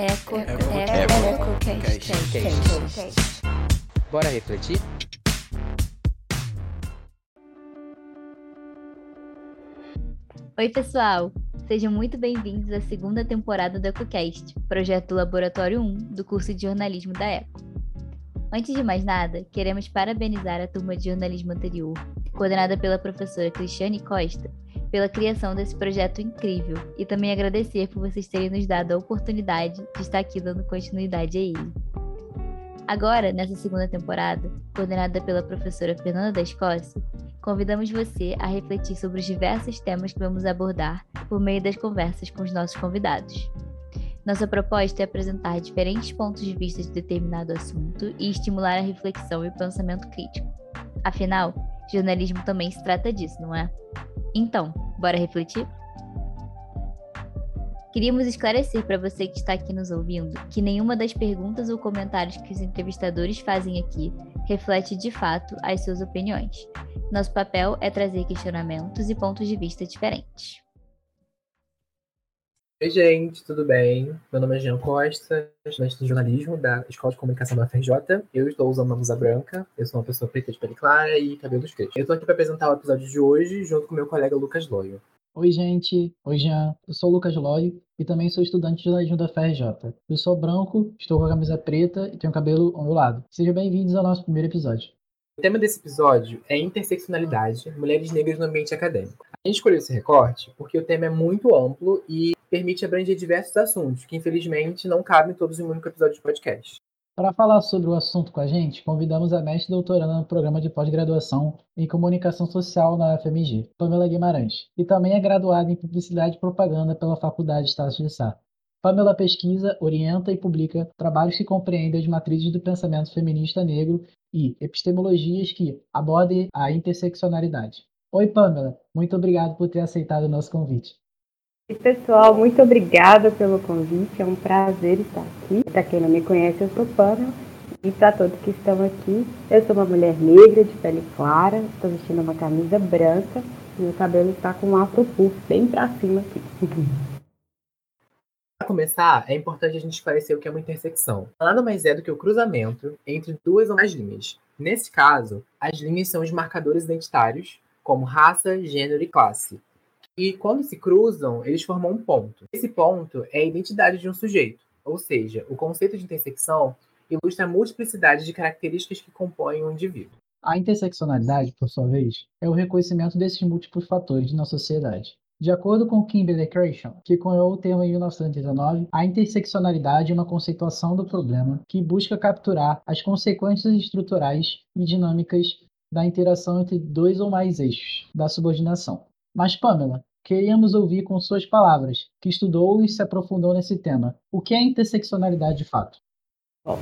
Eco, eco, EcoCast. Bora refletir? Oi, pessoal! Sejam muito bem-vindos à segunda temporada do EcoCast, projeto do Laboratório 1 do curso de jornalismo da Eco. Antes de mais nada, queremos parabenizar a turma de jornalismo anterior, coordenada pela professora Cristiane Costa, pela criação desse projeto incrível e também agradecer por vocês terem nos dado a oportunidade de estar aqui dando continuidade a ele. Agora, nessa segunda temporada, coordenada pela professora Fernanda da Escócia, convidamos você a refletir sobre os diversos temas que vamos abordar por meio das conversas com os nossos convidados. Nossa proposta é apresentar diferentes pontos de vista de determinado assunto e estimular a reflexão e o pensamento crítico. Afinal, jornalismo também se trata disso, não é? Então, bora refletir? Queríamos esclarecer para você que está aqui nos ouvindo que nenhuma das perguntas ou comentários que os entrevistadores fazem aqui reflete de fato as suas opiniões. Nosso papel é trazer questionamentos e pontos de vista diferentes. Oi, gente, tudo bem? Meu nome é Jean Costa, estudante de jornalismo da Escola de Comunicação da FRJ. Eu estou usando uma blusa branca, eu sou uma pessoa preta de pele clara e cabelos crespos. Eu estou aqui para apresentar o episódio de hoje junto com meu colega Lucas Loyo. Oi, gente. Oi, Jean. Eu sou o Lucas Loyo e também sou estudante de jornalismo da FRJ. Eu sou branco, estou com a camisa preta e tenho cabelo ondulado. Sejam bem-vindos ao nosso primeiro episódio. O tema desse episódio é interseccionalidade, mulheres negras no ambiente acadêmico. A gente escolheu esse recorte porque o tema é muito amplo e permite abranger diversos assuntos, que infelizmente não cabem todos em um único episódio de podcast. Para falar sobre o assunto com a gente, convidamos a mestre doutoranda no programa de pós-graduação em Comunicação Social na UFMG, Pamela Guimarães, e também é graduada em Publicidade e Propaganda pela Faculdade de Estácio de Sá. Pamela pesquisa, orienta e publica trabalhos que compreendem as matrizes do pensamento feminista negro e epistemologias que abordem a interseccionalidade. Oi, Pamela, muito obrigado por ter aceitado o nosso convite. E pessoal, muito obrigada pelo convite, é um prazer estar aqui. Para quem não me conhece, eu sou Pamela. E para todos que estão aqui, eu sou uma mulher negra, de pele clara, estou vestindo uma camisa branca e meu cabelo está com um afro puff bem para cima aqui. Para começar, é importante a gente esclarecer o que é uma intersecção. Nada mais é do que o cruzamento entre duas ou mais linhas. Nesse caso, as linhas são os marcadores identitários, como raça, gênero e classe. E quando se cruzam, eles formam um ponto. Esse ponto é a identidade de um sujeito, ou seja, o conceito de intersecção ilustra a multiplicidade de características que compõem um indivíduo. A interseccionalidade, por sua vez, é o reconhecimento desses múltiplos fatores na sociedade. De acordo com Kimberly Crenshaw, que cunhou o termo em 1989, a interseccionalidade é uma conceituação do problema que busca capturar as consequências estruturais e dinâmicas da interação entre dois ou mais eixos da subordinação. Mas, Pamela, queríamos ouvir com suas palavras, que estudou e se aprofundou nesse tema. O que é interseccionalidade de fato? Bom,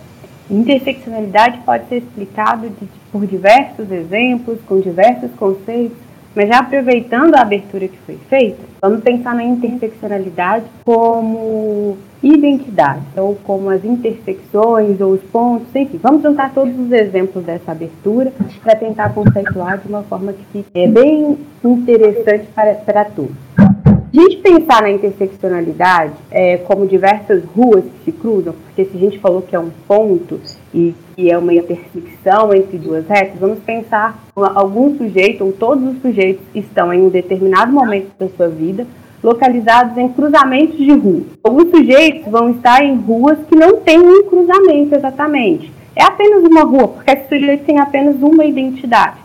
interseccionalidade pode ser explicado de, por diversos exemplos, com diversos conceitos, mas já aproveitando a abertura que foi feita, vamos pensar na interseccionalidade como identidade, ou como as intersecções ou os pontos, enfim, vamos juntar todos os exemplos dessa abertura para tentar conceituar de uma forma que é bem interessante para, para todos. A gente pensar na interseccionalidade é, como diversas ruas que se cruzam, porque se a gente falou que é um ponto e que é uma intersecção entre duas retas, vamos pensar algum sujeito ou todos os sujeitos estão em um determinado momento da sua vida localizados em cruzamentos de rua. Alguns sujeitos vão estar em ruas que não têm um cruzamento exatamente. É apenas uma rua, porque esse sujeito tem apenas uma identidade.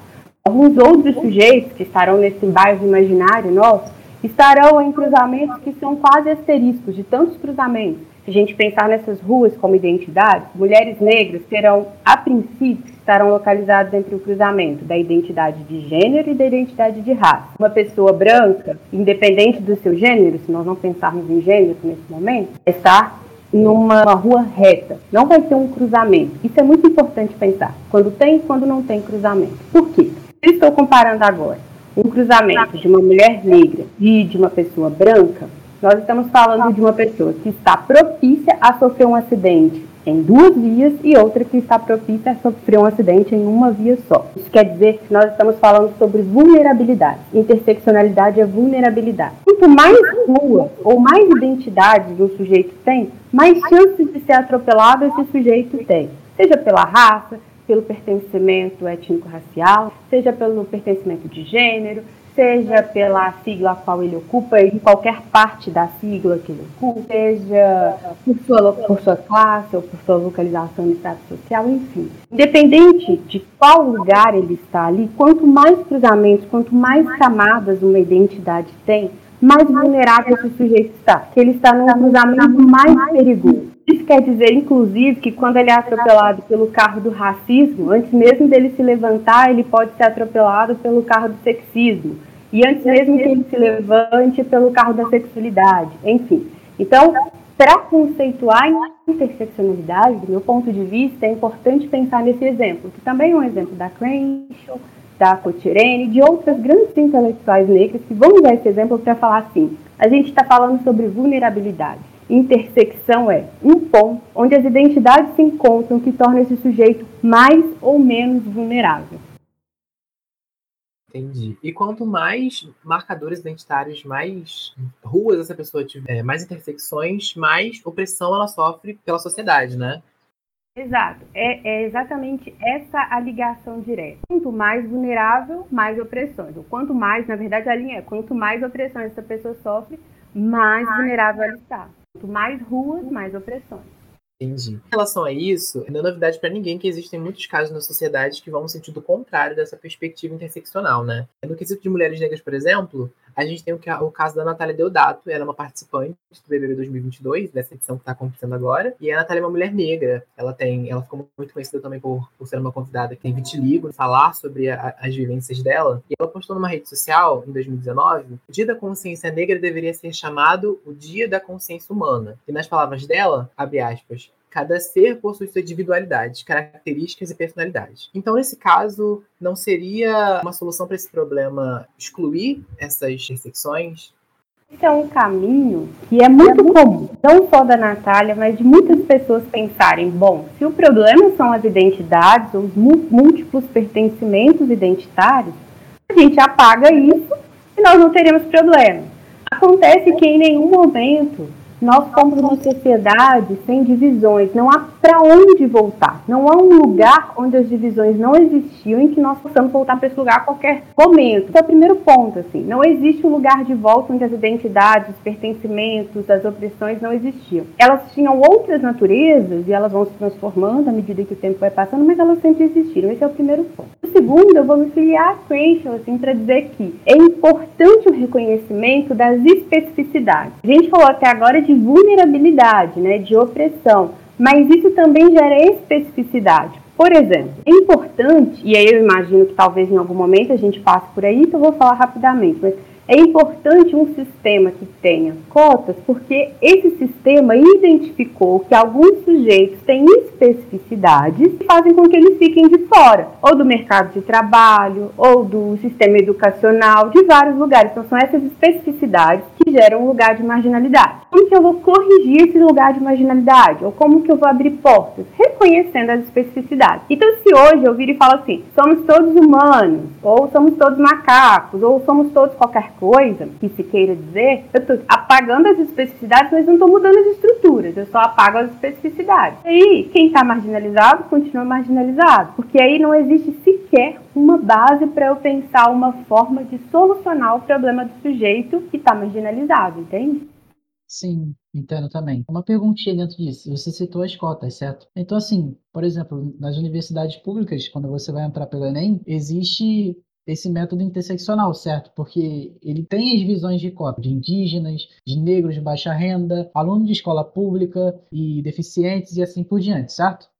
Alguns outros sujeitos que estarão nesse bairro imaginário nosso estarão em cruzamentos que são quase asteriscos, de tantos cruzamentos. Se a gente pensar nessas ruas como identidades, mulheres negras terão, a princípio, estarão localizadas entre o cruzamento da identidade de gênero e da identidade de raça. Uma pessoa branca, independente do seu gênero, se nós não pensarmos em gênero nesse momento, está numa rua reta. Não vai ter um cruzamento. Isso é muito importante pensar. Quando tem e quando não tem cruzamento. Por quê? Eu estou comparando agora um cruzamento de uma mulher negra e de uma pessoa branca, nós estamos falando de uma pessoa que está propícia a sofrer um acidente em duas vias e outra que está propícia a sofrer um acidente em uma via só. Isso quer dizer que nós estamos falando sobre vulnerabilidade. Interseccionalidade é vulnerabilidade. Quanto mais rua ou mais identidade um sujeito tem, mais chances de ser atropelado esse sujeito tem. Seja pela raça, pelo pertencimento étnico-racial, seja pelo pertencimento de gênero, seja pela sigla a qual ele ocupa, em qualquer parte da sigla que ele ocupa, seja por sua, por sua classe ou por sua localização no estado social, enfim. Independente de qual lugar ele está ali, quanto mais cruzamentos, quanto mais camadas uma identidade tem, mais vulnerável esse sujeito está. Que ele está num cruzamento mais perigoso. Isso quer dizer, inclusive, que quando ele é atropelado pelo carro do racismo, antes mesmo dele se levantar, ele pode ser atropelado pelo carro do sexismo. E antes mesmo que ele se levante, pelo carro da sexualidade. Enfim. Então, para conceituar interseccionalidade, do meu ponto de vista, é importante pensar nesse exemplo, que também é um exemplo da Crenshaw, da Cotirene, de outras grandes intelectuais negras que vão usar esse exemplo para falar assim: a gente está falando sobre vulnerabilidade intersecção é um ponto onde as identidades se encontram que torna esse sujeito mais ou menos vulnerável. Entendi. E quanto mais marcadores identitários, mais ruas essa pessoa tiver, mais intersecções, mais opressão ela sofre pela sociedade, né? Exato. É, é, exatamente essa a ligação direta. Quanto mais vulnerável, mais opressões. Ou quanto mais, na verdade, a linha é quanto mais opressões essa pessoa sofre, mais vulnerável ela está. Quanto mais ruas, mais opressões. Entendi. Em relação a isso, não é novidade para ninguém que existem muitos casos na sociedade que vão no sentido contrário dessa perspectiva interseccional, né? No quesito de mulheres negras, por exemplo, a gente tem o, o caso da Natália Deodato, ela é uma participante do BBB 2022, dessa edição que está acontecendo agora, e a Natália é uma mulher negra. Ela tem, ela ficou muito conhecida também por, por ser uma convidada que tem vitiligo, falar sobre a, as vivências dela, e ela postou numa rede social, em 2019, o Dia da Consciência Negra deveria ser chamado o Dia da Consciência Humana. E nas palavras dela, abre aspas, Cada ser possui sua individualidade, características e personalidade. Então, nesse caso, não seria uma solução para esse problema excluir essas intersecções? Esse é um caminho que é muito comum, não só da Natália, mas de muitas pessoas pensarem: bom, se o problema são as identidades, os múltiplos pertencimentos identitários, a gente apaga isso e nós não teremos problema. Acontece que em nenhum momento nós somos uma sociedade sem divisões, não há para onde voltar. Não há um lugar onde as divisões não existiam em que nós possamos voltar para esse lugar a qualquer momento. Esse é o primeiro ponto, assim. Não existe um lugar de volta onde as identidades, os pertencimentos, as opressões não existiam. Elas tinham outras naturezas e elas vão se transformando à medida que o tempo vai passando, mas elas sempre existiram. Esse é o primeiro ponto. O segundo, eu vou me filiar a Crenshaw, assim, para dizer que é importante o reconhecimento das especificidades. A gente falou até agora de vulnerabilidade, né, de opressão, mas isso também gera especificidade. Por exemplo, é importante, e aí eu imagino que talvez em algum momento a gente passe por aí, então eu vou falar rapidamente, mas é importante um sistema que tenha cotas, porque esse sistema identificou que alguns sujeitos têm especificidades que fazem com que eles fiquem de fora, ou do mercado de trabalho, ou do sistema educacional, de vários lugares. Então, são essas especificidades que geram um lugar de marginalidade. Como que eu vou corrigir esse lugar de marginalidade? Ou como que eu vou abrir portas? Reconhecendo as especificidades. Então, se hoje eu vir e falo assim, somos todos humanos, ou somos todos macacos, ou somos todos qualquer coisa que se queira dizer, eu estou apagando as especificidades, mas não estou mudando as estruturas, eu só apago as especificidades. Aí, quem está marginalizado continua marginalizado, porque aí não existe sequer uma base para eu pensar uma forma de solucionar o problema do sujeito que está marginalizado, entende? Sim, entendo também. Uma perguntinha dentro disso. Você citou as cotas, certo? Então, assim, por exemplo, nas universidades públicas, quando você vai entrar pelo Enem, existe esse método interseccional, certo? Porque ele tem as visões de cota de indígenas, de negros de baixa renda, alunos de escola pública e deficientes e assim por diante, certo?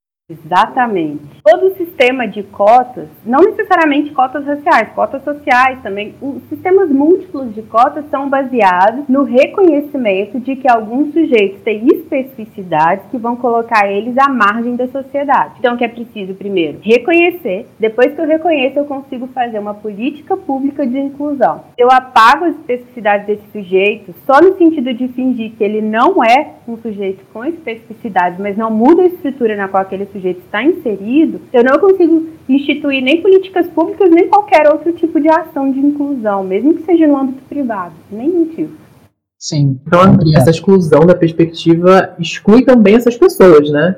Exatamente. Todo o sistema de cotas, não necessariamente cotas raciais, cotas sociais também, os sistemas múltiplos de cotas são baseados no reconhecimento de que alguns sujeitos têm especificidades que vão colocar eles à margem da sociedade. Então, que é preciso primeiro reconhecer, depois que eu reconheço, eu consigo fazer uma política pública de inclusão. Eu apago as especificidades desse sujeito só no sentido de fingir que ele não é um sujeito com especificidades, mas não muda a estrutura na qual aquele sujeito está inserido, eu não consigo instituir nem políticas públicas, nem qualquer outro tipo de ação de inclusão, mesmo que seja no âmbito privado, nenhum tipo. Sim. Então, essa exclusão da perspectiva exclui também essas pessoas, né?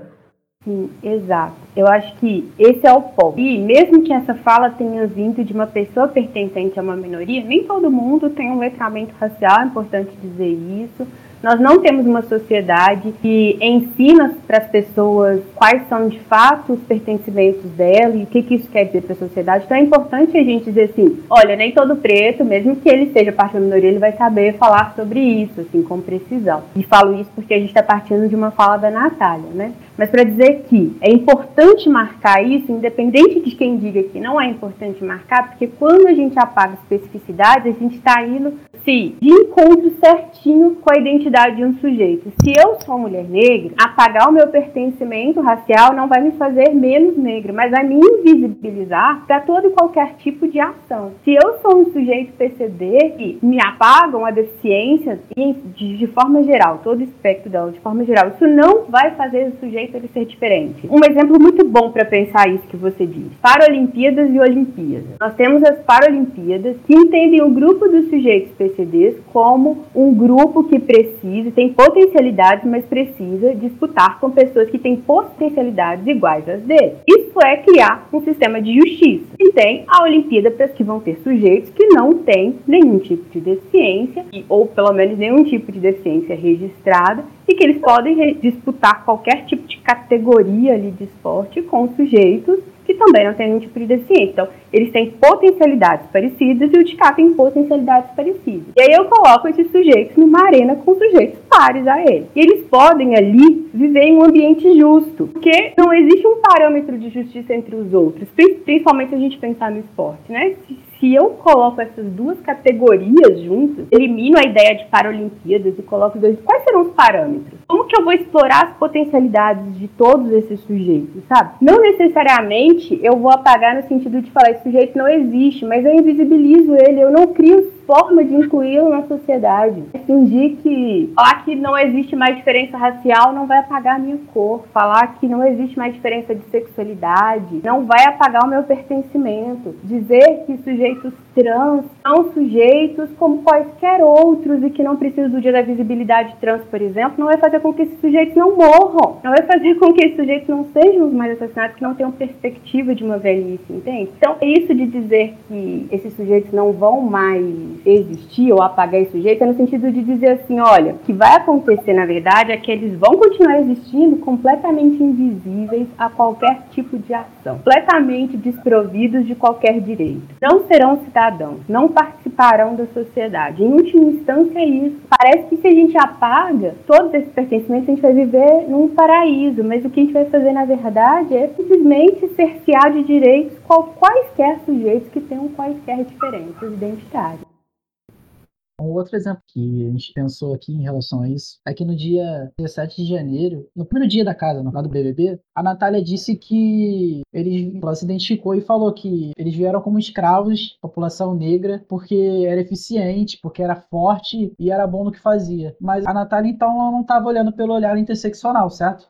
Sim, exato. Eu acho que esse é o ponto. E mesmo que essa fala tenha vindo de uma pessoa pertencente a uma minoria, nem todo mundo tem um letramento racial, é importante dizer isso. Nós não temos uma sociedade que ensina para as pessoas quais são de fato os pertencimentos dela e o que, que isso quer dizer para a sociedade. Então é importante a gente dizer assim: olha, nem todo preto, mesmo que ele seja parte da minoria, ele vai saber falar sobre isso, assim, com precisão. E falo isso porque a gente está partindo de uma fala da Natália, né? Mas para dizer que é importante marcar isso, independente de quem diga que não é importante marcar, porque quando a gente apaga especificidades, a gente está indo se de encontro certinho com a identidade de um sujeito. Se eu sou mulher negra, apagar o meu pertencimento racial não vai me fazer menos negra, mas vai me invisibilizar para todo e qualquer tipo de ação. Se eu sou um sujeito PCD e me apagam a deficiência de, de forma geral, todo o espectro dela de forma geral, isso não vai fazer o sujeito jeito ele ser diferente. Um exemplo muito bom para pensar isso que você diz: Paralimpíadas e Olimpíadas. Nós temos as Paralimpíadas que entendem o grupo dos sujeitos PCDs como um grupo que precisa, tem potencialidades, mas precisa disputar com pessoas que têm potencialidades iguais às dele. Isso é criar um sistema de justiça. E tem a Olimpíada para que vão ter sujeitos que não têm nenhum tipo de deficiência, ou pelo menos nenhum tipo de deficiência registrada, e que eles podem disputar qualquer tipo de categoria ali de esporte com sujeitos que também não têm nenhum tipo de deficiência. Então, eles têm potencialidades parecidas e o de cá tem potencialidades parecidas. E aí eu coloco esses sujeitos numa arena com sujeitos pares a eles. E eles podem ali viver em um ambiente justo, porque não existe um parâmetro de justiça entre os outros, principalmente se a gente pensar no esporte, né? Se, eu coloco essas duas categorias juntas, elimino a ideia de Paralimpíadas e coloco dois. Quais serão os parâmetros? Como que eu vou explorar as potencialidades de todos esses sujeitos, sabe? Não necessariamente eu vou apagar no sentido de falar esse sujeito não existe, mas eu invisibilizo ele, eu não crio forma de incluí-lo na sociedade. Fingir que falar que não existe mais diferença racial não vai apagar a minha cor. Falar que não existe mais diferença de sexualidade não vai apagar o meu pertencimento. Dizer que sujeitos trans são sujeitos como quaisquer outros e que não precisam do dia da visibilidade trans, por exemplo, não vai fazer com que esses sujeitos não morram. Não vai fazer com que esses sujeitos não sejam os mais assassinados, que não tenham perspectiva de uma velhice, entende? Então, isso de dizer que esses sujeitos não vão mais existir ou apagar esse sujeito é no sentido de dizer assim, olha, o que vai acontecer na verdade é que eles vão continuar existindo completamente invisíveis a qualquer tipo de ação, completamente desprovidos de qualquer direito. Não serão cidadãos, não participarão da sociedade. Em última instância é isso. Parece que se a gente apaga todos esses pertencimentos, a gente vai viver num paraíso, mas o que a gente vai fazer na verdade é simplesmente cercear de direitos quaisquer sujeitos que tenham quaisquer diferenças identitárias. Um outro exemplo que a gente pensou aqui em relação a isso é que no dia 17 de janeiro, no primeiro dia da casa, no lado do BBB, a Natália disse que eles, ela se identificou e falou que eles vieram como escravos, população negra, porque era eficiente, porque era forte e era bom no que fazia. Mas a Natália, então, não estava olhando pelo olhar interseccional, certo?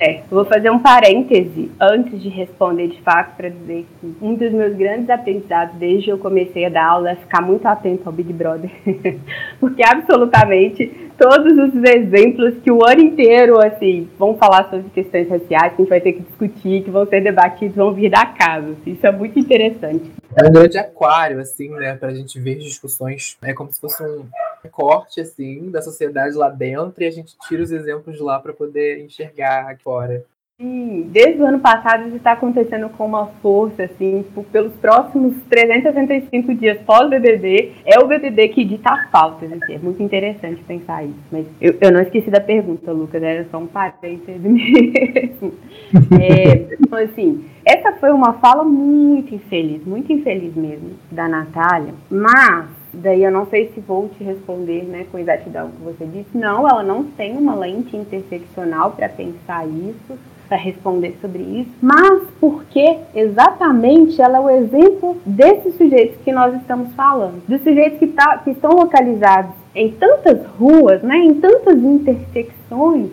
É, vou fazer um parêntese antes de responder de fato para dizer que um dos meus grandes aprendizados desde que eu comecei a dar aula é ficar muito atento ao Big Brother, porque absolutamente todos os exemplos que o ano inteiro assim vão falar sobre questões raciais que a gente vai ter que discutir, que vão ser debatidos, vão vir da casa. Isso é muito interessante. É um grande aquário assim, né, para a gente ver discussões. É como se fosse um recorte assim da sociedade lá dentro e a gente tira os exemplos de lá para poder enxergar aqui fora. Sim, desde o ano passado isso está acontecendo com uma força, assim, pelos próximos 365 dias pós-BBB, é o BBB que dita as pautas, assim, é muito interessante pensar isso. Mas eu, eu não esqueci da pergunta, Lucas, era só um parênteses mesmo. É, então, assim, essa foi uma fala muito infeliz, muito infeliz mesmo, da Natália, mas daí eu não sei se vou te responder né, com exatidão o que você disse. Não, ela não tem uma lente interseccional para pensar isso para responder sobre isso, mas porque exatamente ela é o exemplo desses sujeitos que nós estamos falando, dos sujeitos que, tá, que estão localizados em tantas ruas, né, em tantas intersecções,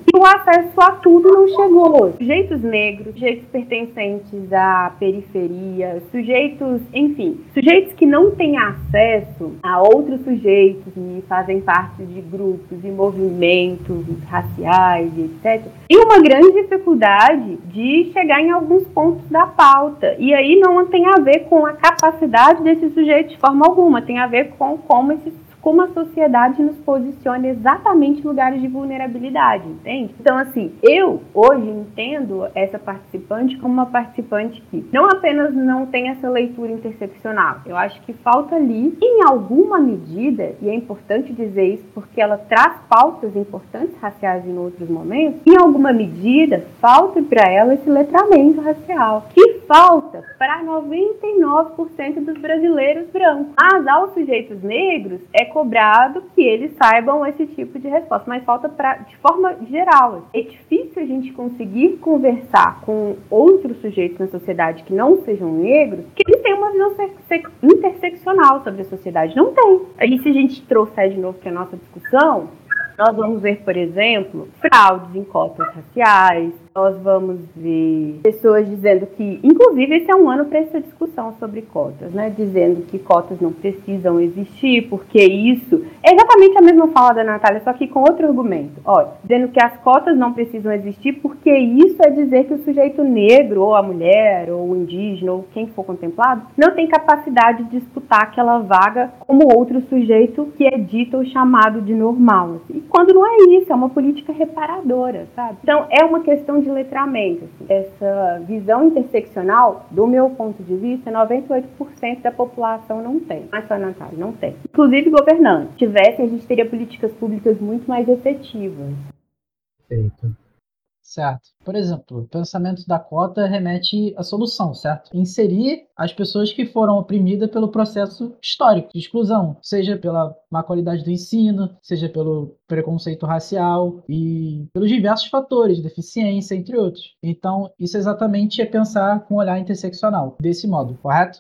que o acesso a tudo não chegou. Sujeitos negros, sujeitos pertencentes à periferia, sujeitos, enfim, sujeitos que não têm acesso a outros sujeitos e fazem parte de grupos e movimentos raciais, etc. E uma grande dificuldade de chegar em alguns pontos da pauta. E aí não tem a ver com a capacidade desses sujeitos de forma alguma, tem a ver com como esses como a sociedade nos posiciona exatamente em lugares de vulnerabilidade, entende? Então, assim, eu hoje entendo essa participante como uma participante que não apenas não tem essa leitura interseccional, eu acho que falta ali, em alguma medida, e é importante dizer isso porque ela traz pautas importantes raciais em outros momentos, em alguma medida, falta para ela esse letramento racial, que falta para 99% dos brasileiros brancos. Mas aos sujeitos negros é cobrado que eles saibam esse tipo de resposta, mas falta pra, de forma geral. É difícil a gente conseguir conversar com outros sujeitos na sociedade que não sejam negros, que eles têm uma visão interseccional sobre a sociedade. Não tem. Aí se a gente trouxer de novo para a nossa discussão, nós vamos ver, por exemplo, fraudes em cotas raciais, nós vamos ver pessoas dizendo que, inclusive, esse é um ano para essa discussão sobre cotas, né? Dizendo que cotas não precisam existir, porque isso é exatamente a mesma fala da Natália, só que com outro argumento. Olha, dizendo que as cotas não precisam existir, porque isso é dizer que o sujeito negro, ou a mulher, ou o indígena, ou quem for contemplado, não tem capacidade de disputar aquela vaga como outro sujeito que é dito ou chamado de normal. E quando não é isso, é uma política reparadora, sabe? Então, é uma questão de letramento. Essa visão interseccional, do meu ponto de vista, 98% da população não tem. Mas só Natália, não tem. Inclusive governantes. Se tivesse, a gente teria políticas públicas muito mais efetivas. Perfeito. Certo. Por exemplo, o pensamento da cota remete à solução, certo? Inserir as pessoas que foram oprimidas pelo processo histórico de exclusão, seja pela má qualidade do ensino, seja pelo preconceito racial e pelos diversos fatores, deficiência, entre outros. Então, isso exatamente é pensar com olhar interseccional, desse modo, correto?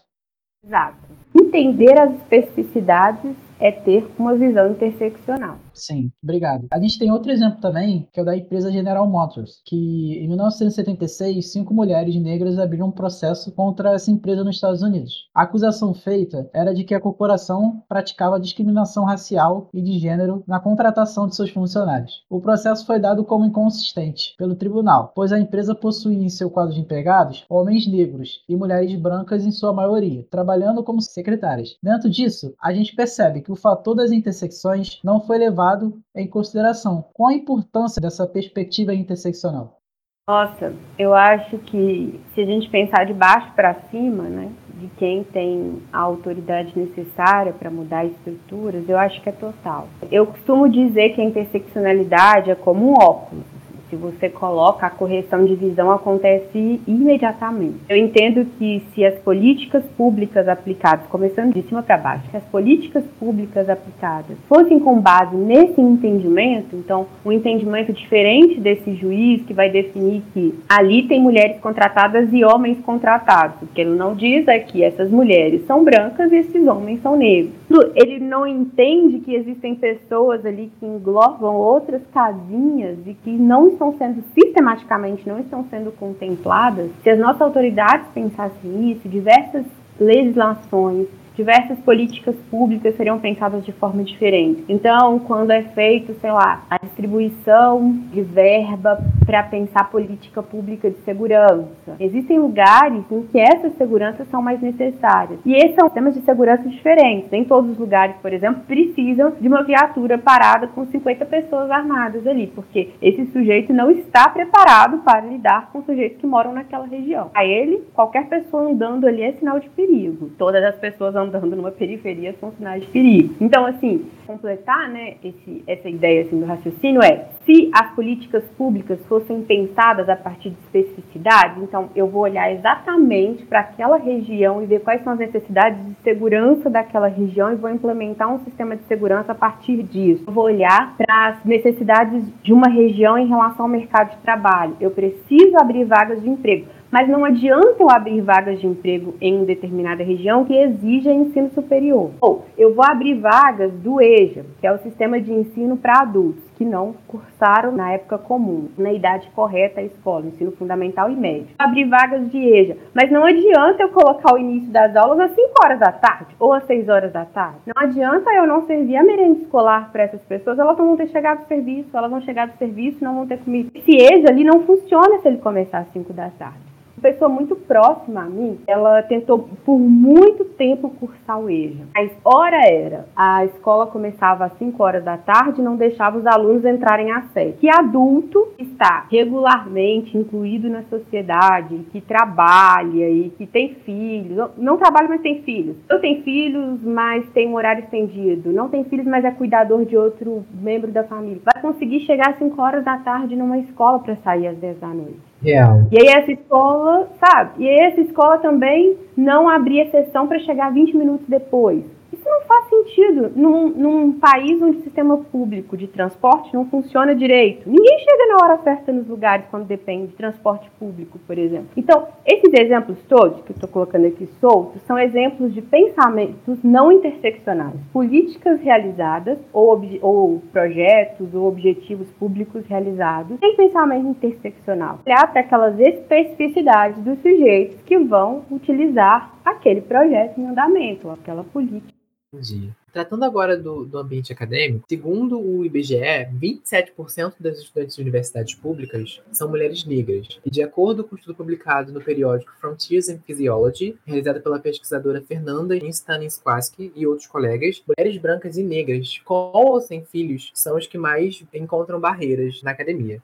Exato. Entender as especificidades é ter uma visão interseccional. Sim, obrigado. A gente tem outro exemplo também, que é o da empresa General Motors, que em 1976, cinco mulheres negras abriram um processo contra essa empresa nos Estados Unidos. A acusação feita era de que a corporação praticava discriminação racial e de gênero na contratação de seus funcionários. O processo foi dado como inconsistente pelo tribunal, pois a empresa possuía em seu quadro de empregados homens negros e mulheres brancas em sua maioria, trabalhando como secretárias. Dentro disso, a gente percebe que o fator das intersecções não foi levado levado em consideração. Qual a importância dessa perspectiva interseccional? Nossa, eu acho que se a gente pensar de baixo para cima, né, de quem tem a autoridade necessária para mudar estruturas, eu acho que é total. Eu costumo dizer que a interseccionalidade é como um óculos se você coloca, a correção de visão acontece imediatamente. Eu entendo que se as políticas públicas aplicadas, começando de cima para baixo, se as políticas públicas aplicadas fossem com base nesse entendimento, então um entendimento diferente desse juiz que vai definir que ali tem mulheres contratadas e homens contratados, porque ele não diz aqui essas mulheres são brancas e esses homens são negros. Ele não entende que existem pessoas ali que englobam outras casinhas e que não estão sendo sistematicamente não estão sendo contempladas, se as nossas autoridades pensassem isso, diversas legislações, diversas políticas públicas seriam pensadas de forma diferente. Então, quando é feito, sei lá, a distribuição de verba para pensar política pública de segurança. Existem lugares em que essas seguranças são mais necessárias. E esses são sistemas de segurança diferentes. Nem todos os lugares, por exemplo, precisam de uma viatura parada com 50 pessoas armadas ali, porque esse sujeito não está preparado para lidar com sujeitos que moram naquela região. A ele, qualquer pessoa andando ali é sinal de perigo. Todas as pessoas andando numa periferia são sinais de perigo. Então, assim, completar, né, esse, essa ideia assim, do raciocínio é se as políticas públicas fossem pensadas a partir de especificidades, então eu vou olhar exatamente para aquela região e ver quais são as necessidades de segurança daquela região e vou implementar um sistema de segurança a partir disso. Eu vou olhar para as necessidades de uma região em relação ao mercado de trabalho. Eu preciso abrir vagas de emprego mas não adianta eu abrir vagas de emprego em determinada região que exija ensino superior. Ou eu vou abrir vagas do EJA, que é o sistema de ensino para adultos que não cursaram na época comum, na idade correta a escola, ensino fundamental e médio. Abrir vagas de EJA, mas não adianta eu colocar o início das aulas às 5 horas da tarde ou às 6 horas da tarde. Não adianta eu não servir a merenda escolar para essas pessoas, elas não vão ter chegado do serviço, elas vão chegar do serviço, não vão ter comida. Esse EJA ali não funciona se ele começar às 5 da tarde pessoa muito próxima a mim, ela tentou por muito tempo cursar o EJA. Mas hora era, a escola começava às 5 horas da tarde e não deixava os alunos entrarem às 7. Que adulto está regularmente incluído na sociedade, que trabalha e que tem filhos, não trabalha, mas tem filhos. Eu tenho filhos, mas tem um horário estendido. Não tem filhos, mas é cuidador de outro membro da família. Vai conseguir chegar às 5 horas da tarde numa escola para sair às 10 da noite. Real. E aí essa escola, sabe? E aí essa escola também não abria sessão para chegar 20 minutos depois. Não faz sentido num, num, país onde o sistema público de transporte não funciona direito. Ninguém chega na hora certa nos lugares quando depende de transporte público, por exemplo. Então, esses exemplos todos que eu estou colocando aqui soltos são exemplos de pensamentos não interseccionais. Políticas realizadas ou, ou projetos ou objetivos públicos realizados sem pensamento interseccional. Olhar para aquelas especificidades dos sujeitos que vão utilizar aquele projeto em andamento, aquela política. Entendi. Tratando agora do, do ambiente acadêmico, segundo o IBGE, 27% das estudantes de universidades públicas são mulheres negras. E de acordo com o estudo publicado no periódico Frontiers in Physiology, realizado pela pesquisadora Fernanda Stanisłaski e outros colegas, mulheres brancas e negras com ou sem filhos são as que mais encontram barreiras na academia.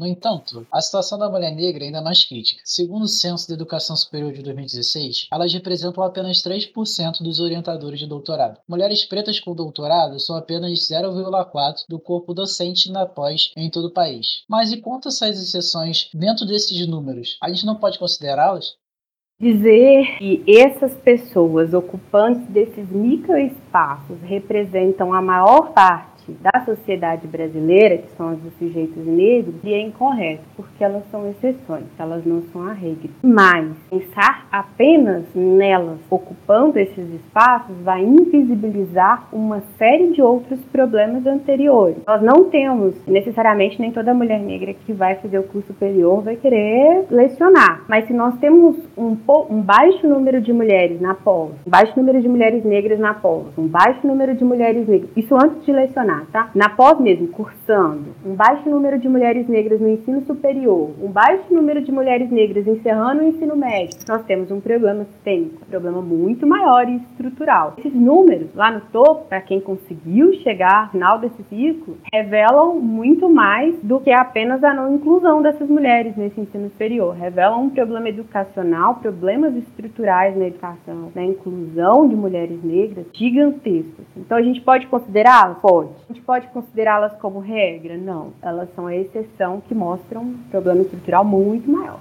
No entanto, a situação da mulher negra é ainda mais crítica. Segundo o Censo da Educação Superior de 2016, elas representam apenas 3% dos orientadores de doutorado. Mulheres pretas com doutorado são apenas 0,4% do corpo docente na pós em todo o país. Mas e quanto a essas exceções dentro desses números? A gente não pode considerá-las? Dizer que essas pessoas ocupantes desses microespaços representam a maior parte da sociedade brasileira, que são os sujeitos negros, é incorreto, porque elas são exceções, elas não são a regra. Mas pensar apenas nelas ocupando esses espaços vai invisibilizar uma série de outros problemas anteriores. Nós não temos necessariamente nem toda mulher negra que vai fazer o curso superior vai querer lecionar, mas se nós temos um, um baixo número de mulheres na pós, um baixo número de mulheres negras na pós, um baixo número de mulheres negras, isso antes de lecionar tá? Na pós mesmo, cursando, um baixo número de mulheres negras no ensino superior, um baixo número de mulheres negras encerrando o ensino médio, nós temos um problema sistêmico, um problema muito maior e estrutural. Esses números lá no topo, para quem conseguiu chegar ao final desse ciclo, revelam muito mais do que apenas a não inclusão dessas mulheres nesse ensino superior. Revelam um problema educacional, problemas estruturais na educação, na inclusão de mulheres negras gigantescos. Então a gente pode considerar? Pode gente pode considerá-las como regra? Não. Elas são a exceção que mostram um problema estrutural muito maior.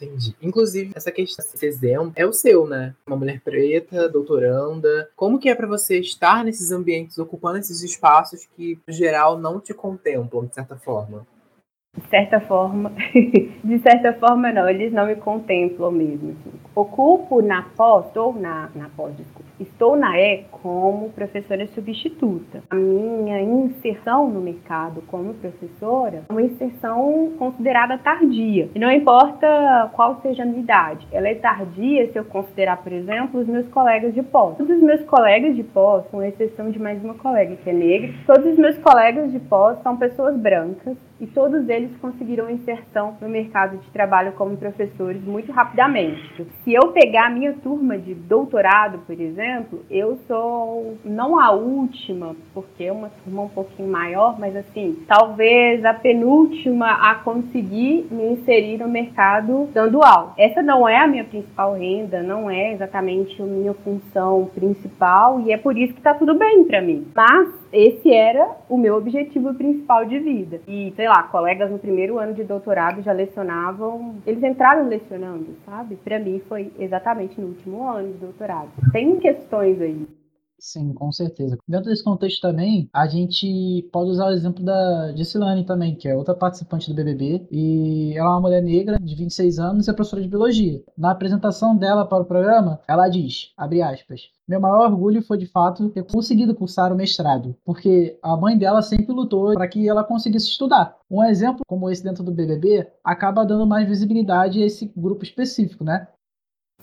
Entendi. Inclusive, essa questão, esse exemplo é o seu, né? Uma mulher preta, doutoranda. Como que é para você estar nesses ambientes, ocupando esses espaços que, no geral, não te contemplam, de certa forma? De certa forma, de certa forma não, eles não me contemplam mesmo. Assim. Ocupo na pós, estou na, na pós, desculpa, Estou na E como professora substituta. A minha inserção no mercado como professora é uma inserção considerada tardia. E não importa qual seja a minha idade, ela é tardia se eu considerar, por exemplo, os meus colegas de pós. Todos os meus colegas de pós, com exceção de mais uma colega que é negra, todos os meus colegas de pós são pessoas brancas e todos eles conseguiram inserção no mercado de trabalho como professores muito rapidamente. Se eu pegar a minha turma de doutorado, por exemplo, eu sou não a última, porque é uma turma um pouquinho maior, mas assim, talvez a penúltima a conseguir me inserir no mercado dando aula. Essa não é a minha principal renda, não é exatamente a minha função principal e é por isso que tá tudo bem para mim. Mas esse era o meu objetivo principal de vida. E, sei lá, colegas no primeiro ano de doutorado já lecionavam, eles entraram lecionando, sabe? Para mim foi exatamente no último ano de doutorado. Tem questões aí. Sim, com certeza. Dentro desse contexto também, a gente pode usar o exemplo da Gissilane também, que é outra participante do BBB, e ela é uma mulher negra de 26 anos e é professora de biologia. Na apresentação dela para o programa, ela diz, abre aspas, meu maior orgulho foi de fato ter conseguido cursar o mestrado, porque a mãe dela sempre lutou para que ela conseguisse estudar. Um exemplo como esse dentro do BBB acaba dando mais visibilidade a esse grupo específico, né?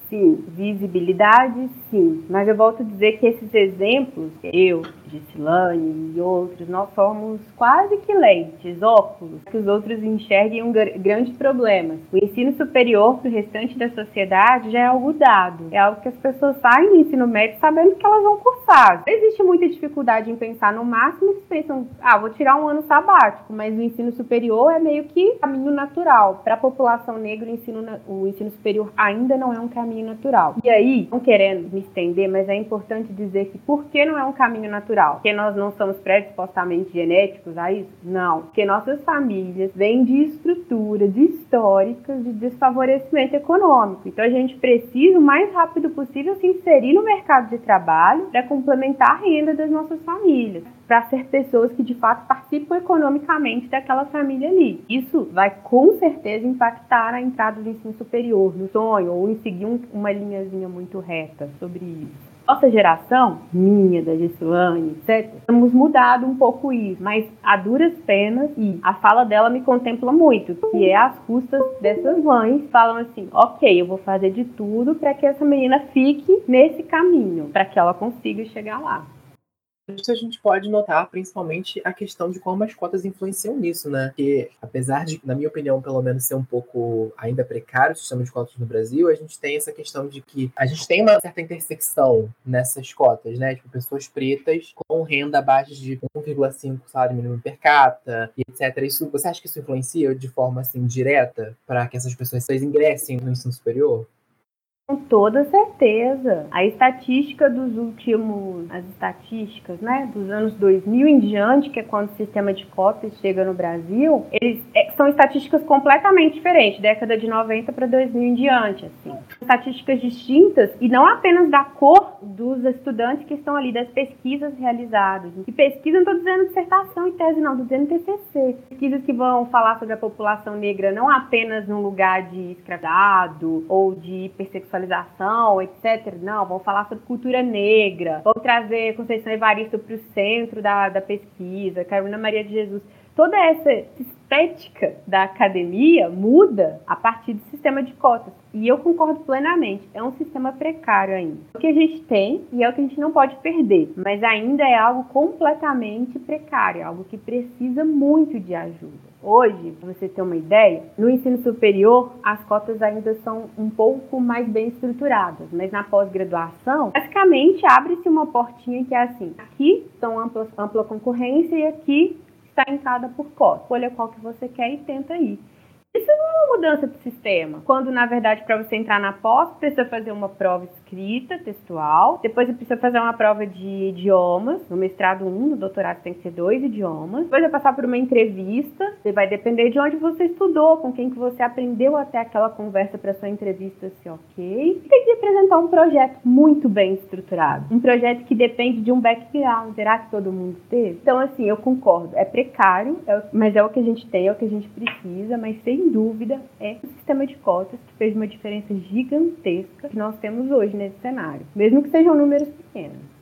Sim, visibilidade, sim. Mas eu volto a dizer que esses exemplos, eu, Gisilane e outros, nós somos quase que lentes, óculos, que os outros enxerguem um grandes problemas. O ensino superior para o restante da sociedade já é algo dado. É algo que as pessoas saem do ensino médio sabendo que elas vão cursar. Existe muita dificuldade em pensar no máximo, eles pensam, ah, vou tirar um ano sabático, mas o ensino superior é meio que caminho natural. Para a população negra, o ensino, o ensino superior ainda não é um caminho natural. E aí, não querendo me estender, mas é importante dizer que por que não é um caminho natural? Porque nós não somos predispostamente genéticos a isso? Não. Porque nossas famílias vêm de estruturas históricas de desfavorecimento econômico. Então a gente precisa o mais rápido possível se inserir no mercado de trabalho para complementar a renda das nossas famílias para ser pessoas que de fato participam economicamente daquela família ali. Isso vai com certeza impactar a entrada do ensino superior, no sonho, ou em seguir um, uma linhazinha muito reta sobre isso. Nossa geração, minha, da Gessilane, etc., temos mudado um pouco isso, mas a duras penas, e a fala dela me contempla muito, que é as custas dessas mães falam assim: ok, eu vou fazer de tudo para que essa menina fique nesse caminho, para que ela consiga chegar lá. Isso a gente pode notar principalmente a questão de como as cotas influenciam nisso, né? Porque apesar de, na minha opinião, pelo menos ser um pouco ainda precário o sistema de cotas no Brasil, a gente tem essa questão de que a gente tem uma certa intersecção nessas cotas, né? Tipo, pessoas pretas com renda abaixo de 1,5 salário mínimo per capita e etc. Isso, você acha que isso influencia de forma assim direta para que essas pessoas ingressem no ensino superior? Com toda certeza. A estatística dos últimos, as estatísticas, né, dos anos 2000 em diante, que é quando o sistema de cotas chega no Brasil, eles é, são estatísticas completamente diferentes, década de 90 para 2000 em diante, assim. Estatísticas distintas e não apenas da cor dos estudantes que estão ali, das pesquisas realizadas. E pesquisa, não estou dizendo dissertação e tese, não, estou dizendo TCC. Pesquisas que vão falar sobre a população negra não apenas num lugar de escravizado ou de hipersexualidade sexualização, etc. Não, vão falar sobre cultura negra, vão trazer Conceição Evaristo para o centro da, da pesquisa, Carolina Maria de Jesus. Toda essa estética da academia muda a partir do sistema de cotas. E eu concordo plenamente, é um sistema precário ainda. O que a gente tem e é o que a gente não pode perder, mas ainda é algo completamente precário, algo que precisa muito de ajuda. Hoje, para você ter uma ideia, no ensino superior as cotas ainda são um pouco mais bem estruturadas, mas na pós-graduação, basicamente abre-se uma portinha que é assim: aqui são ampla, ampla concorrência e aqui está entrada por cota. Escolha qual que você quer e tenta ir. Isso não é uma mudança de sistema. Quando, na verdade, para você entrar na pós, precisa fazer uma prova escrita, textual. Depois você precisa fazer uma prova de idiomas. No mestrado 1, no doutorado tem que ser dois idiomas. Depois vai passar por uma entrevista. Você vai depender de onde você estudou, com quem que você aprendeu até aquela conversa para sua entrevista ser ok. E tem que apresentar um projeto muito bem estruturado. Um projeto que depende de um background. Será que todo mundo teve? Então, assim, eu concordo. É precário, é, mas é o que a gente tem, é o que a gente precisa, mas sem sem dúvida, é o sistema de cotas que fez uma diferença gigantesca que nós temos hoje nesse cenário, mesmo que sejam números pequenos.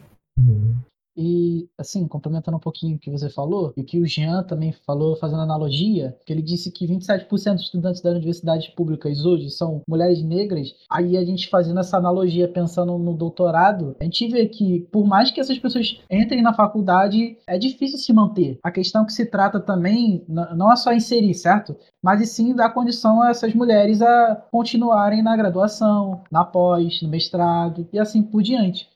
E, assim, complementando um pouquinho o que você falou, e o que o Jean também falou, fazendo analogia, que ele disse que 27% dos estudantes das universidades públicas hoje são mulheres negras. Aí a gente fazendo essa analogia, pensando no doutorado, a gente vê que, por mais que essas pessoas entrem na faculdade, é difícil se manter. A questão que se trata também não é só inserir, certo? Mas e sim dar condição a essas mulheres a continuarem na graduação, na pós, no mestrado e assim por diante.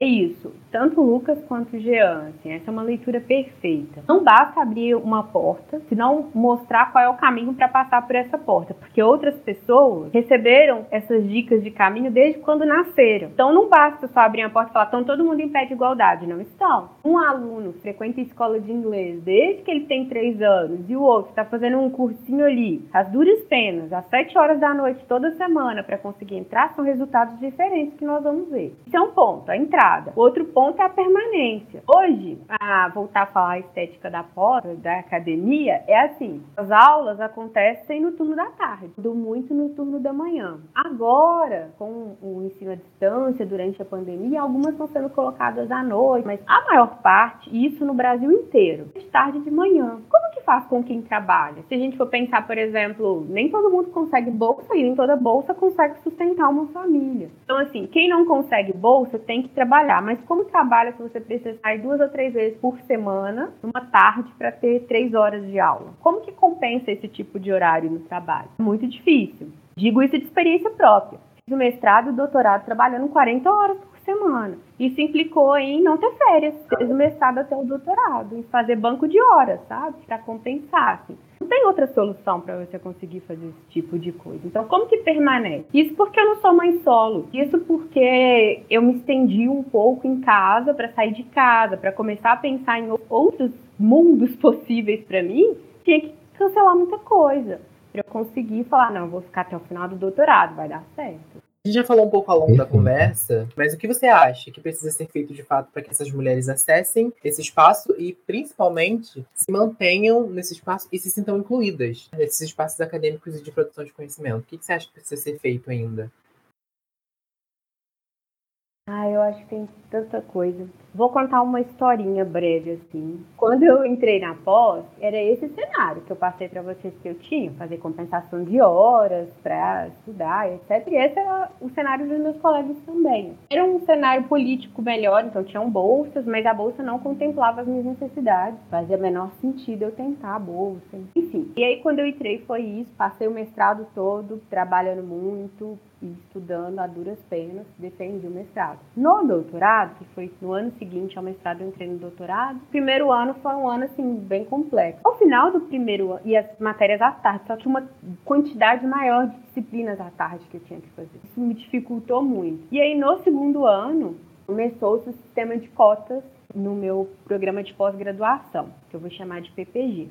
É isso, tanto Lucas quanto Jean, assim, essa é uma leitura perfeita. Não basta abrir uma porta, senão mostrar qual é o caminho para passar por essa porta, porque outras pessoas receberam essas dicas de caminho desde quando nasceram. Então não basta só abrir a porta e falar, estão todo mundo em pé de igualdade, não estão. Um aluno frequenta escola de inglês desde que ele tem três anos e o outro está fazendo um cursinho ali, às duras penas, às sete horas da noite toda semana para conseguir entrar, são resultados diferentes que nós vamos ver. Isso é um ponto, a entrada. Outro ponto é a permanência. Hoje, a voltar a falar a estética da pós, da academia, é assim: as aulas acontecem no turno da tarde, do muito no turno da manhã. Agora, com o ensino à distância durante a pandemia, algumas estão sendo colocadas à noite, mas a maior parte, isso no Brasil inteiro, de tarde e de manhã. Como que faz com quem trabalha? Se a gente for pensar, por exemplo, nem todo mundo consegue bolsa e nem toda bolsa consegue sustentar uma família. Então, assim, quem não consegue bolsa tem que trabalhar, mas como trabalha se você precisa sair duas ou três vezes por semana, numa tarde, para ter três horas de aula? Como que compensa esse tipo de horário no trabalho? Muito difícil. Digo isso de experiência própria. Fiz o mestrado e o doutorado trabalhando 40 horas por semana. Isso implicou em não ter férias, desde o mestrado até o doutorado, em fazer banco de horas, sabe? Para compensar. Assim. Não tem outra solução para você conseguir fazer esse tipo de coisa. Então, como que permanece? Isso porque eu não sou mãe solo. Isso porque eu me estendi um pouco em casa para sair de casa, para começar a pensar em outros mundos possíveis para mim. Tinha que cancelar muita coisa para eu conseguir falar, não, eu vou ficar até o final do doutorado, vai dar certo. A gente já falou um pouco ao longo da conversa, mas o que você acha que precisa ser feito de fato para que essas mulheres acessem esse espaço e, principalmente, se mantenham nesse espaço e se sintam incluídas nesses espaços acadêmicos e de produção de conhecimento? O que você acha que precisa ser feito ainda? Ah, eu acho que tem tanta coisa. Vou contar uma historinha breve, assim. Quando eu entrei na pós, era esse cenário que eu passei para vocês que eu tinha, fazer compensação de horas para estudar, etc. E esse era o cenário dos meus colegas também. Era um cenário político melhor, então tinham bolsas, mas a bolsa não contemplava as minhas necessidades. Fazia menor sentido eu tentar a bolsa. Enfim. E aí, quando eu entrei, foi isso. Passei o mestrado todo trabalhando muito, e estudando a duras penas, defendi o mestrado. No doutorado, que foi no ano seguinte ao mestrado, eu entrei no doutorado, o primeiro ano foi um ano, assim, bem complexo. Ao final do primeiro ano, e as matérias à tarde, só tinha uma quantidade maior de disciplinas à tarde que eu tinha que fazer. Isso me dificultou muito. E aí, no segundo ano, começou-se o sistema de cotas no meu programa de pós-graduação, que eu vou chamar de PPG.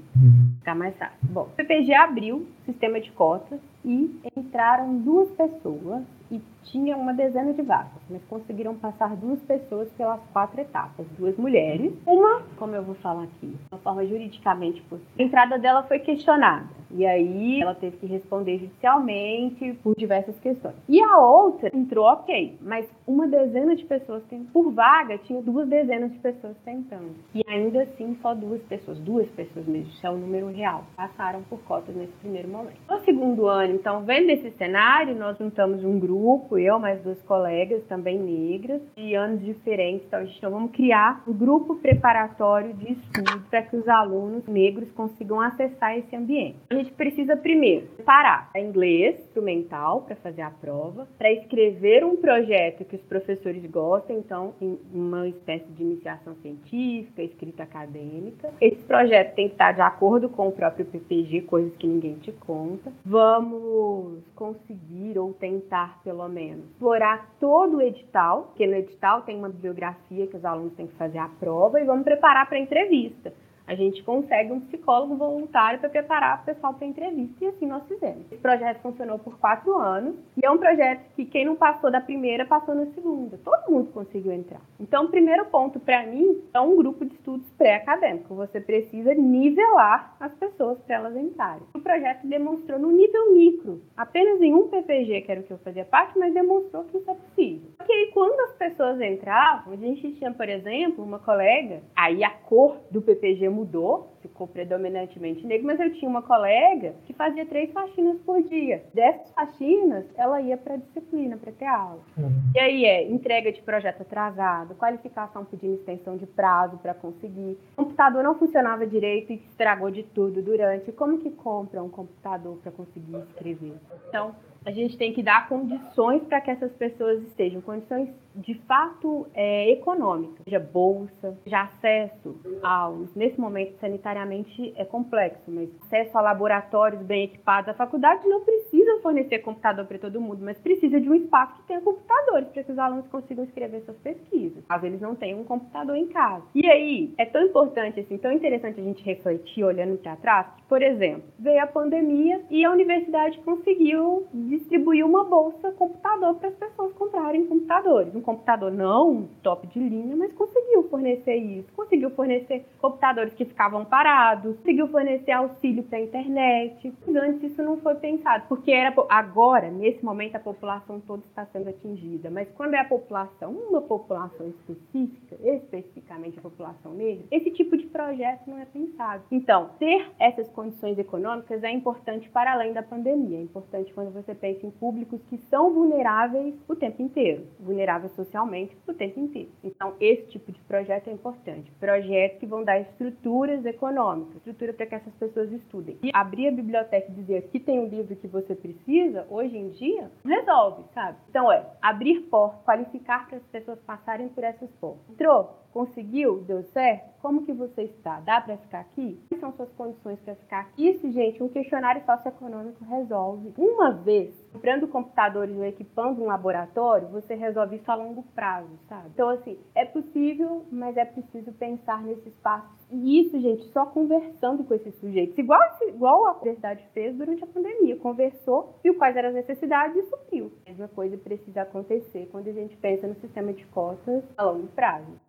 Ficar mais fácil. Bom, o PPG abriu o sistema de cotas e entraram duas pessoas e tinha uma dezena de vagas, mas conseguiram passar duas pessoas pelas quatro etapas, duas mulheres. Uma, como eu vou falar aqui, uma forma juridicamente possível. A entrada dela foi questionada e aí ela teve que responder judicialmente por diversas questões. E a outra entrou ok, mas uma dezena de pessoas tem, por vaga tinha duas dezenas de pessoas tentando. E ainda assim só duas pessoas, duas pessoas mesmo, isso é o número real, passaram por cotas nesse primeiro momento. No segundo ano, então, vendo esse cenário, nós juntamos um grupo, eu mais duas colegas também negras, de anos diferentes, então a gente então, vamos criar um grupo preparatório de estudo para que os alunos negros consigam acessar esse ambiente gente precisa primeiro parar a inglês instrumental para fazer a prova, para escrever um projeto que os professores gostam, então uma espécie de iniciação científica, escrita acadêmica. Esse projeto tem que estar de acordo com o próprio PPG, coisas que ninguém te conta. Vamos conseguir ou tentar pelo menos explorar todo o edital, porque no edital tem uma bibliografia que os alunos têm que fazer a prova e vamos preparar para a entrevista a gente consegue um psicólogo voluntário para preparar o pessoal para a entrevista e assim nós fizemos. Esse projeto funcionou por quatro anos e é um projeto que quem não passou da primeira passou na segunda. Todo mundo conseguiu entrar. Então, o primeiro ponto para mim é um grupo de estudos pré-acadêmico. Você precisa nivelar as pessoas para elas entrarem. O projeto demonstrou no nível micro, apenas em um PPG, que era o que eu fazia parte, mas demonstrou que isso é possível. Porque aí, quando as pessoas entravam, a gente tinha, por exemplo, uma colega, aí a cor do PPG mudou, ficou predominantemente negro, mas eu tinha uma colega que fazia três faxinas por dia. Dessas faxinas, ela ia para a disciplina, para ter aula. Uhum. E aí é entrega de projeto atrasado, qualificação pedindo extensão de prazo para conseguir. O computador não funcionava direito e estragou de tudo durante. Como que compra um computador para conseguir escrever? Então, a gente tem que dar condições para que essas pessoas estejam, condições de fato é, econômicas, seja bolsa, já acesso aos, nesse momento sanitariamente é complexo, mas acesso a laboratórios bem equipados. A faculdade não precisa fornecer computador para todo mundo, mas precisa de um espaço que tenha computadores para que os alunos consigam escrever suas pesquisas, caso eles não tenham um computador em casa. E aí, é tão importante, assim, tão interessante a gente refletir olhando para trás, que, por exemplo, veio a pandemia e a universidade conseguiu distribuir uma bolsa computador para as pessoas comprarem computadores. Um computador não top de linha, mas conseguiu fornecer isso. Conseguiu fornecer computadores que ficavam parados, conseguiu fornecer auxílio para a internet. Antes isso não foi pensado, porque era agora, nesse momento, a população toda está sendo atingida. Mas quando é a população, uma população específica, especificamente a população negra, esse tipo de projeto não é pensado. Então, ter essas condições econômicas é importante para além da pandemia. É importante quando você pensa em públicos que são vulneráveis o tempo inteiro, vulneráveis socialmente o tempo inteiro. Então, esse tipo de projeto é importante. Projetos que vão dar estruturas econômicas, estrutura para que essas pessoas estudem. E abrir a biblioteca e dizer que tem um livro que você precisa, hoje em dia, resolve, sabe? Então, é abrir portas, qualificar para as pessoas passarem por essas portas. Entrou? Conseguiu? Deu certo? Como que você está? Dá para ficar aqui? Quais são suas condições para ficar aqui? Isso, gente, um questionário socioeconômico resolve. Uma vez, comprando computadores ou equipando um laboratório, você resolve isso a longo prazo, sabe? Então, assim, é possível, mas é preciso pensar nesse espaço. E isso, gente, só conversando com esses sujeitos. Igual, igual a universidade fez durante a pandemia. Conversou, viu quais eram as necessidades e supriu. A mesma coisa precisa acontecer quando a gente pensa no sistema de cotas a longo prazo.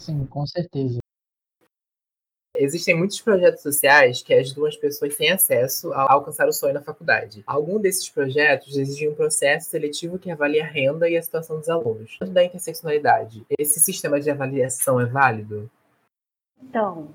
Sim, com certeza. Existem muitos projetos sociais que ajudam as pessoas sem acesso a alcançar o sonho na faculdade. Algum desses projetos exigem um processo seletivo que avalia a renda e a situação dos alunos. Da interseccionalidade, esse sistema de avaliação é válido? Então,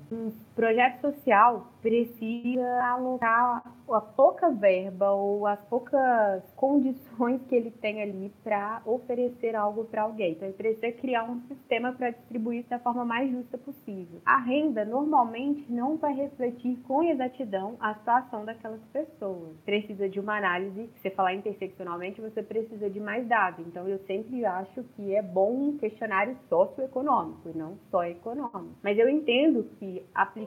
projeto social precisa alocar a pouca verba ou as poucas condições que ele tem ali para oferecer algo para alguém. Então, ele precisa criar um sistema para distribuir isso da forma mais justa possível. A renda normalmente não vai refletir com exatidão a situação daquelas pessoas. Precisa de uma análise, se você falar interseccionalmente, você precisa de mais dados. Então, eu sempre acho que é bom um questionário socioeconômico e não só econômico. Mas eu entendo que aplicar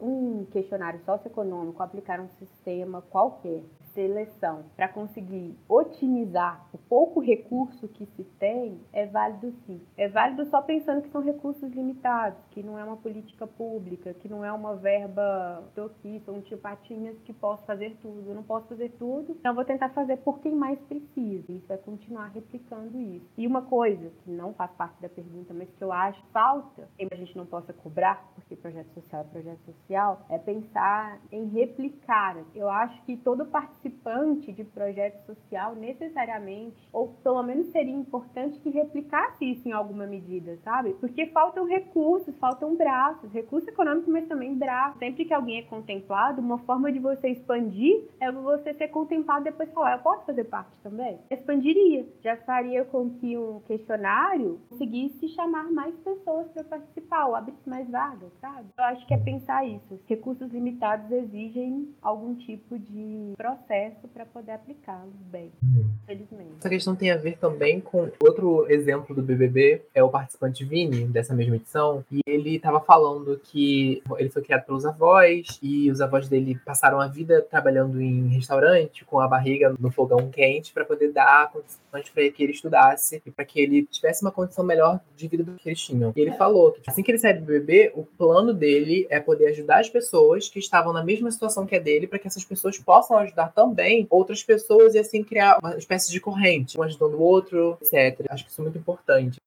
um questionário socioeconômico, aplicar um sistema qualquer seleção para conseguir otimizar o pouco recurso que se tem é válido sim. É válido só pensando que são recursos limitados, que não é uma política pública, que não é uma verba tô aqui, são tio patinhas que posso fazer tudo. Eu não posso fazer tudo, então vou tentar fazer por quem mais precisa. Isso é continuar replicando isso. E uma coisa que não faz parte da pergunta, mas que eu acho falta, e a gente não possa cobrar, porque projeto social é projeto social, é pensar em replicar. Eu acho que todo participante participante de projeto social necessariamente, ou pelo menos seria importante que replicasse isso em alguma medida, sabe? Porque faltam recursos, faltam braços, recurso econômico, mas também braços. Sempre que alguém é contemplado, uma forma de você expandir é você ser contemplado e depois falar, eu posso fazer parte também? Expandiria. Já faria com que um questionário conseguisse chamar mais pessoas para participar, ou abrisse mais vagas, sabe? Eu acho que é pensar isso. Recursos limitados exigem algum tipo de processo processo para poder aplicá-los bem, uhum. felizmente. Essa questão tem a ver também com outro exemplo do BBB, é o participante Vini, dessa mesma edição, e ele estava falando que ele foi criado pelos avós, e os avós dele passaram a vida trabalhando em restaurante, com a barriga no fogão quente, para poder dar condições para que ele estudasse e para que ele tivesse uma condição melhor de vida do que eles tinham. E ele falou que assim que ele saiu do BBB, o plano dele é poder ajudar as pessoas que estavam na mesma situação que a dele, para que essas pessoas possam ajudar também outras pessoas e assim criar uma espécie de corrente, um ajudando o outro, etc. Acho que isso é muito importante.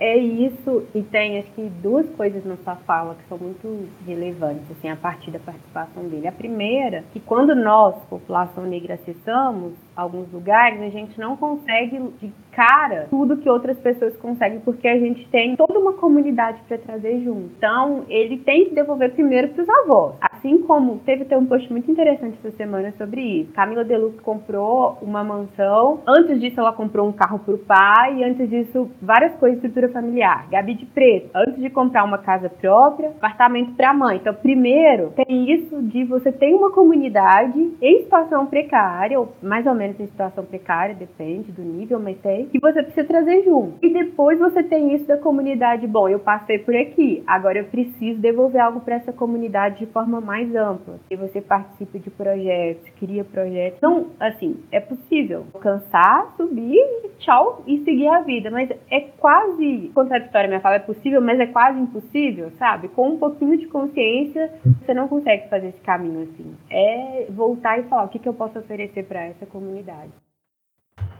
É isso, e tem acho que duas coisas na sua fala que são muito relevantes, assim, a partir da participação dele. A primeira, que quando nós, população negra, acessamos alguns lugares, a gente não consegue de cara tudo que outras pessoas conseguem, porque a gente tem toda uma comunidade para trazer junto. Então, ele tem que devolver primeiro para os avós. Assim como teve até um post muito interessante essa semana sobre isso. Camila Deluxe comprou uma mansão, antes disso ela comprou um carro para o pai, e antes disso várias coisas estrutura familiar. Gabi de Preto, antes de comprar uma casa própria, apartamento para a mãe. Então, primeiro, tem isso de você ter uma comunidade em situação precária, ou mais ou menos em situação precária, depende do nível, mas tem que você precisa trazer junto. E depois você tem isso da comunidade. Bom, eu passei por aqui, agora eu preciso devolver algo para essa comunidade de forma mais ampla. E você participa de projetos, cria projetos. Então, assim, é possível alcançar, subir, tchau e seguir a vida. Mas é quase contraditória minha fala, é possível, mas é quase impossível, sabe? Com um pouquinho de consciência, você não consegue fazer esse caminho assim. É voltar e falar o que, que eu posso oferecer para essa comunidade.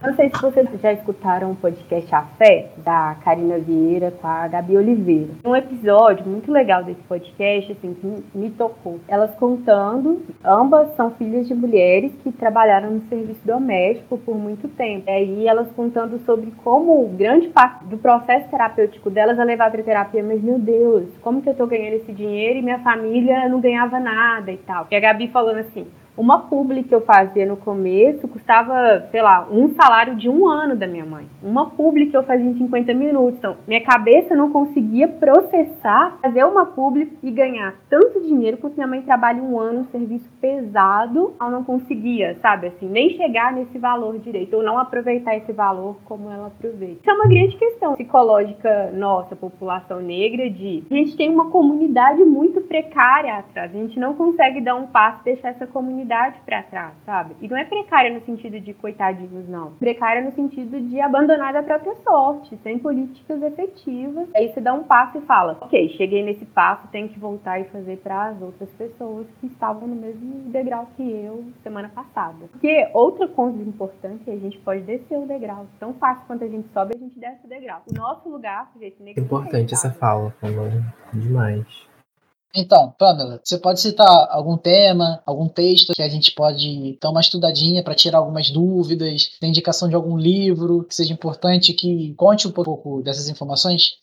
Não sei se vocês já escutaram o podcast A Fé, da Karina Vieira com a Gabi Oliveira. Um episódio muito legal desse podcast, assim, que me tocou. Elas contando, ambas são filhas de mulheres que trabalharam no serviço doméstico por muito tempo. E aí elas contando sobre como grande parte do processo terapêutico delas é levar para terapia, mas meu Deus, como que eu tô ganhando esse dinheiro e minha família não ganhava nada e tal. E a Gabi falando assim, uma publi que eu fazia no começo custava, sei lá, um salário de um ano da minha mãe. Uma publi que eu fazia em 50 minutos. Então, minha cabeça não conseguia processar, fazer uma publi e ganhar tanto dinheiro quanto minha mãe trabalha um ano, um serviço pesado, ela não conseguia, sabe, assim, nem chegar nesse valor direito, ou não aproveitar esse valor como ela aproveita. Isso é uma grande questão psicológica nossa, população negra, de a gente tem uma comunidade muito precária atrás, a gente não consegue dar um passo e deixar essa comunidade para trás, sabe? E não é precária no sentido de coitadinhos, não. Precária no sentido de abandonar a própria sorte, sem políticas efetivas. Aí você dá um passo e fala: ok, cheguei nesse passo, tenho que voltar e fazer para as outras pessoas que estavam no mesmo degrau que eu semana passada. Porque outra coisa importante é a gente pode descer o degrau. Tão fácil quanto a gente sobe, a gente desce o degrau. O nosso lugar, jeito negro. Importante essa fala, falou demais. Então, Pamela, você pode citar algum tema, algum texto que a gente pode dar uma estudadinha para tirar algumas dúvidas, tem indicação de algum livro que seja importante que conte um pouco dessas informações?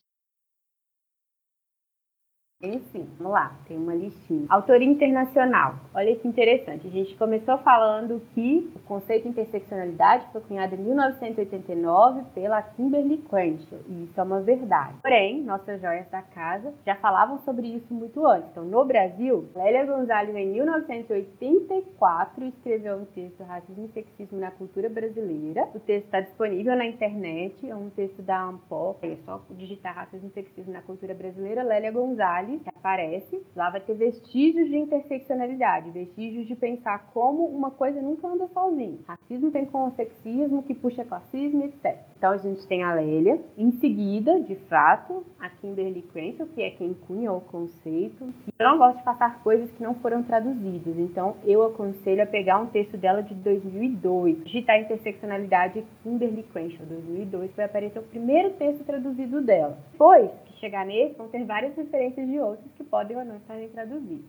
Enfim, vamos lá, tem uma listinha. Autoria internacional. Olha que interessante. A gente começou falando que o conceito de interseccionalidade foi cunhado em 1989 pela Kimberly Crenshaw, e isso é uma verdade. Porém, nossas joias da casa já falavam sobre isso muito antes. Então, no Brasil, Lélia Gonzalez, em 1984, escreveu um texto Racismo e Sexismo na Cultura Brasileira. O texto está disponível na internet, é um texto da ANPO, é só digitar Racismo e Sexismo na Cultura Brasileira, Lélia Gonzalez que aparece, lá vai ter vestígios de interseccionalidade, vestígios de pensar como uma coisa nunca anda sozinha. Racismo tem com o sexismo, que puxa classismo, etc. Então a gente tem a Lélia, em seguida, de fato, a Kimberly Crenshaw, que é quem cunhou o conceito. Eu não gosto de passar coisas que não foram traduzidas, então eu aconselho a pegar um texto dela de 2002, digitar interseccionalidade Kimberly Crenshaw, 2002, vai aparecer o primeiro texto traduzido dela. Depois, chegar nesse, vão ter várias referências de outros que podem ou não estarem traduzidos.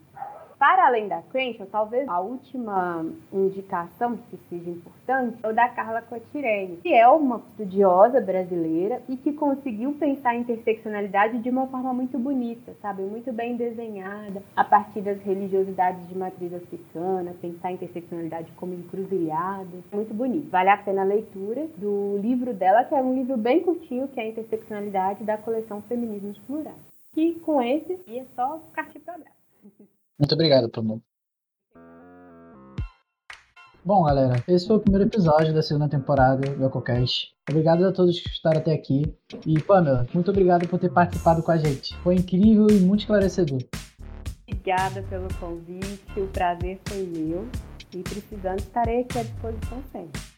Para além da Crenshaw, talvez a última indicação que seja importante é o da Carla Cotirene, que é uma estudiosa brasileira e que conseguiu pensar a interseccionalidade de uma forma muito bonita, sabe? Muito bem desenhada, a partir das religiosidades de matriz africana, pensar a interseccionalidade como encruzilhada. Muito bonito. Vale a pena a leitura do livro dela, que é um livro bem curtinho, que é a Interseccionalidade da coleção Feminismos Plurais. E com esse, é só partir para abraço. Muito obrigado, Pamela. Bom, galera, esse foi o primeiro episódio da segunda temporada do EcoCast. Obrigado a todos que estaram até aqui. E, Pamela, muito obrigado por ter participado com a gente. Foi incrível e muito esclarecedor. Obrigada pelo convite, o prazer foi meu. E precisando, estarei aqui à disposição sempre.